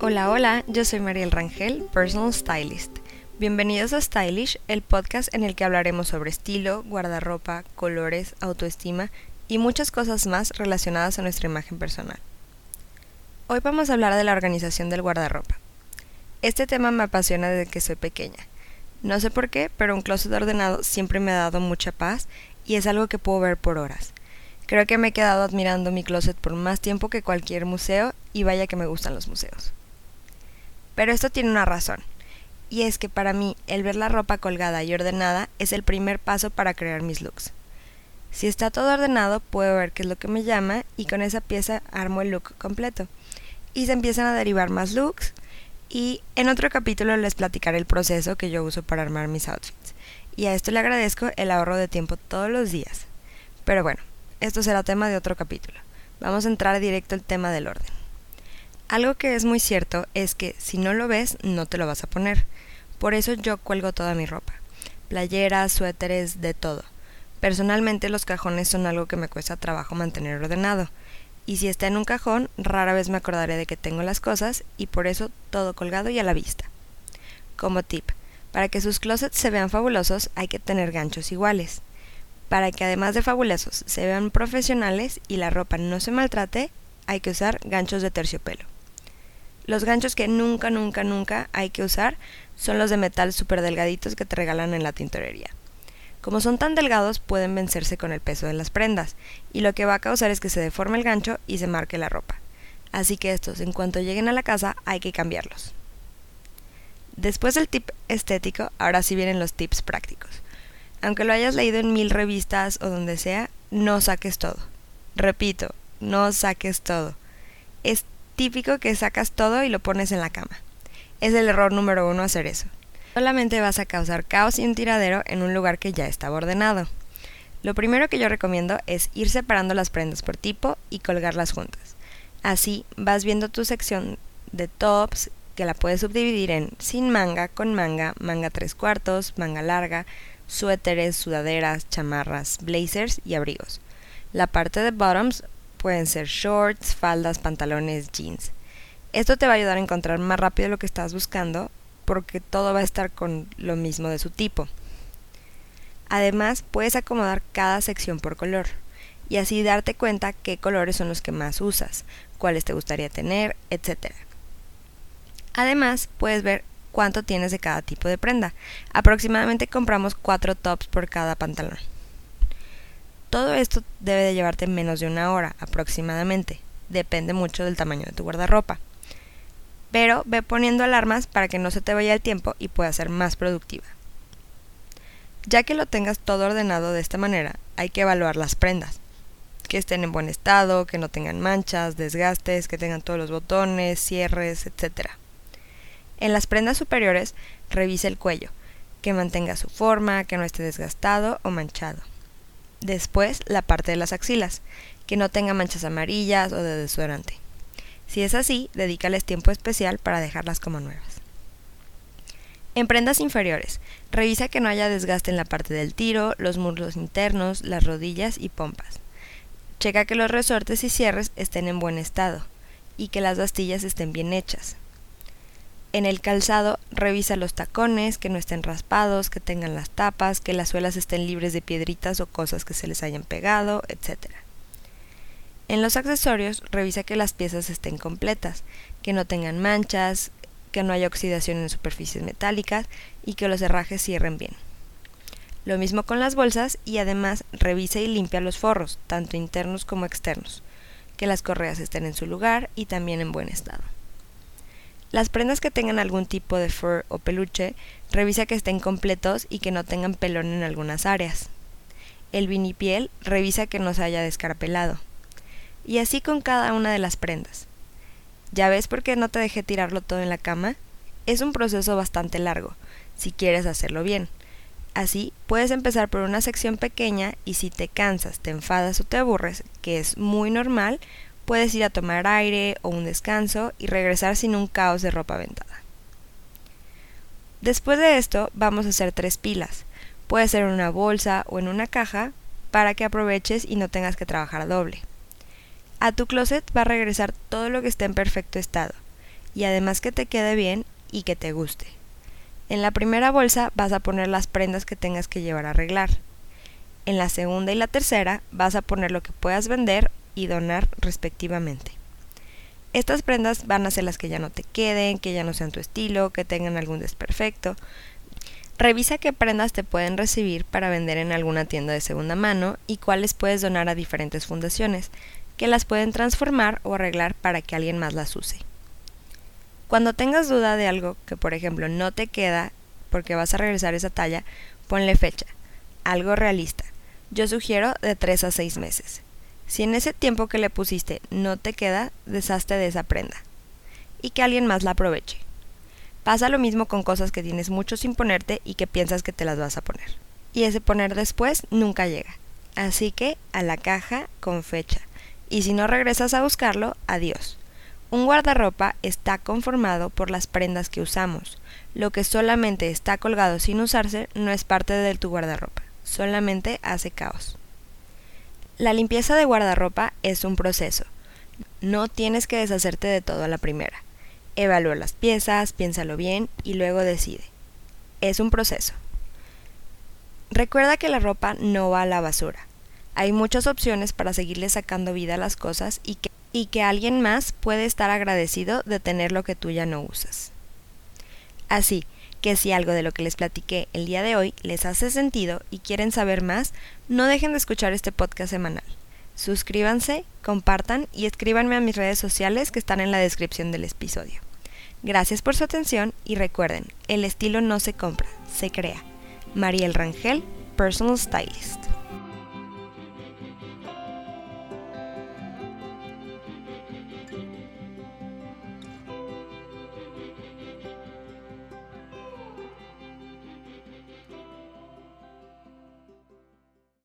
Hola, hola, yo soy Mariel Rangel, Personal Stylist. Bienvenidos a Stylish, el podcast en el que hablaremos sobre estilo, guardarropa, colores, autoestima y muchas cosas más relacionadas a nuestra imagen personal. Hoy vamos a hablar de la organización del guardarropa. Este tema me apasiona desde que soy pequeña. No sé por qué, pero un closet ordenado siempre me ha dado mucha paz y es algo que puedo ver por horas. Creo que me he quedado admirando mi closet por más tiempo que cualquier museo y vaya que me gustan los museos. Pero esto tiene una razón, y es que para mí el ver la ropa colgada y ordenada es el primer paso para crear mis looks. Si está todo ordenado, puedo ver qué es lo que me llama y con esa pieza armo el look completo. Y se empiezan a derivar más looks y en otro capítulo les platicaré el proceso que yo uso para armar mis outfits. Y a esto le agradezco el ahorro de tiempo todos los días. Pero bueno, esto será tema de otro capítulo. Vamos a entrar directo al tema del orden. Algo que es muy cierto es que si no lo ves, no te lo vas a poner. Por eso yo cuelgo toda mi ropa. Playeras, suéteres, de todo. Personalmente los cajones son algo que me cuesta trabajo mantener ordenado. Y si está en un cajón, rara vez me acordaré de que tengo las cosas y por eso todo colgado y a la vista. Como tip, para que sus closets se vean fabulosos hay que tener ganchos iguales. Para que además de fabulosos se vean profesionales y la ropa no se maltrate, hay que usar ganchos de terciopelo. Los ganchos que nunca, nunca, nunca hay que usar son los de metal súper delgaditos que te regalan en la tintorería. Como son tan delgados pueden vencerse con el peso de las prendas, y lo que va a causar es que se deforme el gancho y se marque la ropa. Así que estos, en cuanto lleguen a la casa, hay que cambiarlos. Después del tip estético, ahora sí vienen los tips prácticos. Aunque lo hayas leído en mil revistas o donde sea, no saques todo. Repito, no saques todo. Típico que sacas todo y lo pones en la cama. Es el error número uno hacer eso. Solamente vas a causar caos y un tiradero en un lugar que ya estaba ordenado. Lo primero que yo recomiendo es ir separando las prendas por tipo y colgarlas juntas. Así vas viendo tu sección de tops que la puedes subdividir en sin manga, con manga, manga tres cuartos, manga larga, suéteres, sudaderas, chamarras, blazers y abrigos. La parte de bottoms pueden ser shorts, faldas, pantalones, jeans. Esto te va a ayudar a encontrar más rápido lo que estás buscando porque todo va a estar con lo mismo de su tipo. Además, puedes acomodar cada sección por color y así darte cuenta qué colores son los que más usas, cuáles te gustaría tener, etc. Además, puedes ver cuánto tienes de cada tipo de prenda. Aproximadamente compramos 4 tops por cada pantalón. Todo esto debe de llevarte menos de una hora aproximadamente. Depende mucho del tamaño de tu guardarropa. Pero ve poniendo alarmas para que no se te vaya el tiempo y puedas ser más productiva. Ya que lo tengas todo ordenado de esta manera, hay que evaluar las prendas. Que estén en buen estado, que no tengan manchas, desgastes, que tengan todos los botones, cierres, etc. En las prendas superiores, revise el cuello, que mantenga su forma, que no esté desgastado o manchado. Después, la parte de las axilas, que no tenga manchas amarillas o de desodorante. Si es así, dedícales tiempo especial para dejarlas como nuevas. En prendas inferiores, revisa que no haya desgaste en la parte del tiro, los muslos internos, las rodillas y pompas. Checa que los resortes y cierres estén en buen estado y que las bastillas estén bien hechas. En el calzado, revisa los tacones, que no estén raspados, que tengan las tapas, que las suelas estén libres de piedritas o cosas que se les hayan pegado, etc. En los accesorios, revisa que las piezas estén completas, que no tengan manchas, que no haya oxidación en superficies metálicas y que los herrajes cierren bien. Lo mismo con las bolsas y además revisa y limpia los forros, tanto internos como externos, que las correas estén en su lugar y también en buen estado. Las prendas que tengan algún tipo de fur o peluche, revisa que estén completos y que no tengan pelón en algunas áreas. El vinipiel, revisa que no se haya descarapelado. Y así con cada una de las prendas. ¿Ya ves por qué no te dejé tirarlo todo en la cama? Es un proceso bastante largo, si quieres hacerlo bien. Así, puedes empezar por una sección pequeña y si te cansas, te enfadas o te aburres, que es muy normal, puedes ir a tomar aire o un descanso y regresar sin un caos de ropa aventada. Después de esto vamos a hacer tres pilas. Puede ser en una bolsa o en una caja para que aproveches y no tengas que trabajar doble. A tu closet va a regresar todo lo que esté en perfecto estado y además que te quede bien y que te guste. En la primera bolsa vas a poner las prendas que tengas que llevar a arreglar. En la segunda y la tercera vas a poner lo que puedas vender y donar respectivamente. Estas prendas van a ser las que ya no te queden, que ya no sean tu estilo, que tengan algún desperfecto. Revisa qué prendas te pueden recibir para vender en alguna tienda de segunda mano y cuáles puedes donar a diferentes fundaciones, que las pueden transformar o arreglar para que alguien más las use. Cuando tengas duda de algo que por ejemplo no te queda porque vas a regresar esa talla, ponle fecha, algo realista. Yo sugiero de 3 a 6 meses. Si en ese tiempo que le pusiste no te queda, deshazte de esa prenda. Y que alguien más la aproveche. Pasa lo mismo con cosas que tienes mucho sin ponerte y que piensas que te las vas a poner. Y ese poner después nunca llega. Así que a la caja con fecha. Y si no regresas a buscarlo, adiós. Un guardarropa está conformado por las prendas que usamos. Lo que solamente está colgado sin usarse no es parte de tu guardarropa, solamente hace caos. La limpieza de guardarropa es un proceso. No tienes que deshacerte de todo a la primera. Evalúa las piezas, piénsalo bien y luego decide. Es un proceso. Recuerda que la ropa no va a la basura. Hay muchas opciones para seguirle sacando vida a las cosas y que, y que alguien más puede estar agradecido de tener lo que tú ya no usas. Así, que si algo de lo que les platiqué el día de hoy les hace sentido y quieren saber más, no dejen de escuchar este podcast semanal. Suscríbanse, compartan y escríbanme a mis redes sociales que están en la descripción del episodio. Gracias por su atención y recuerden, el estilo no se compra, se crea. Mariel Rangel, Personal Stylist.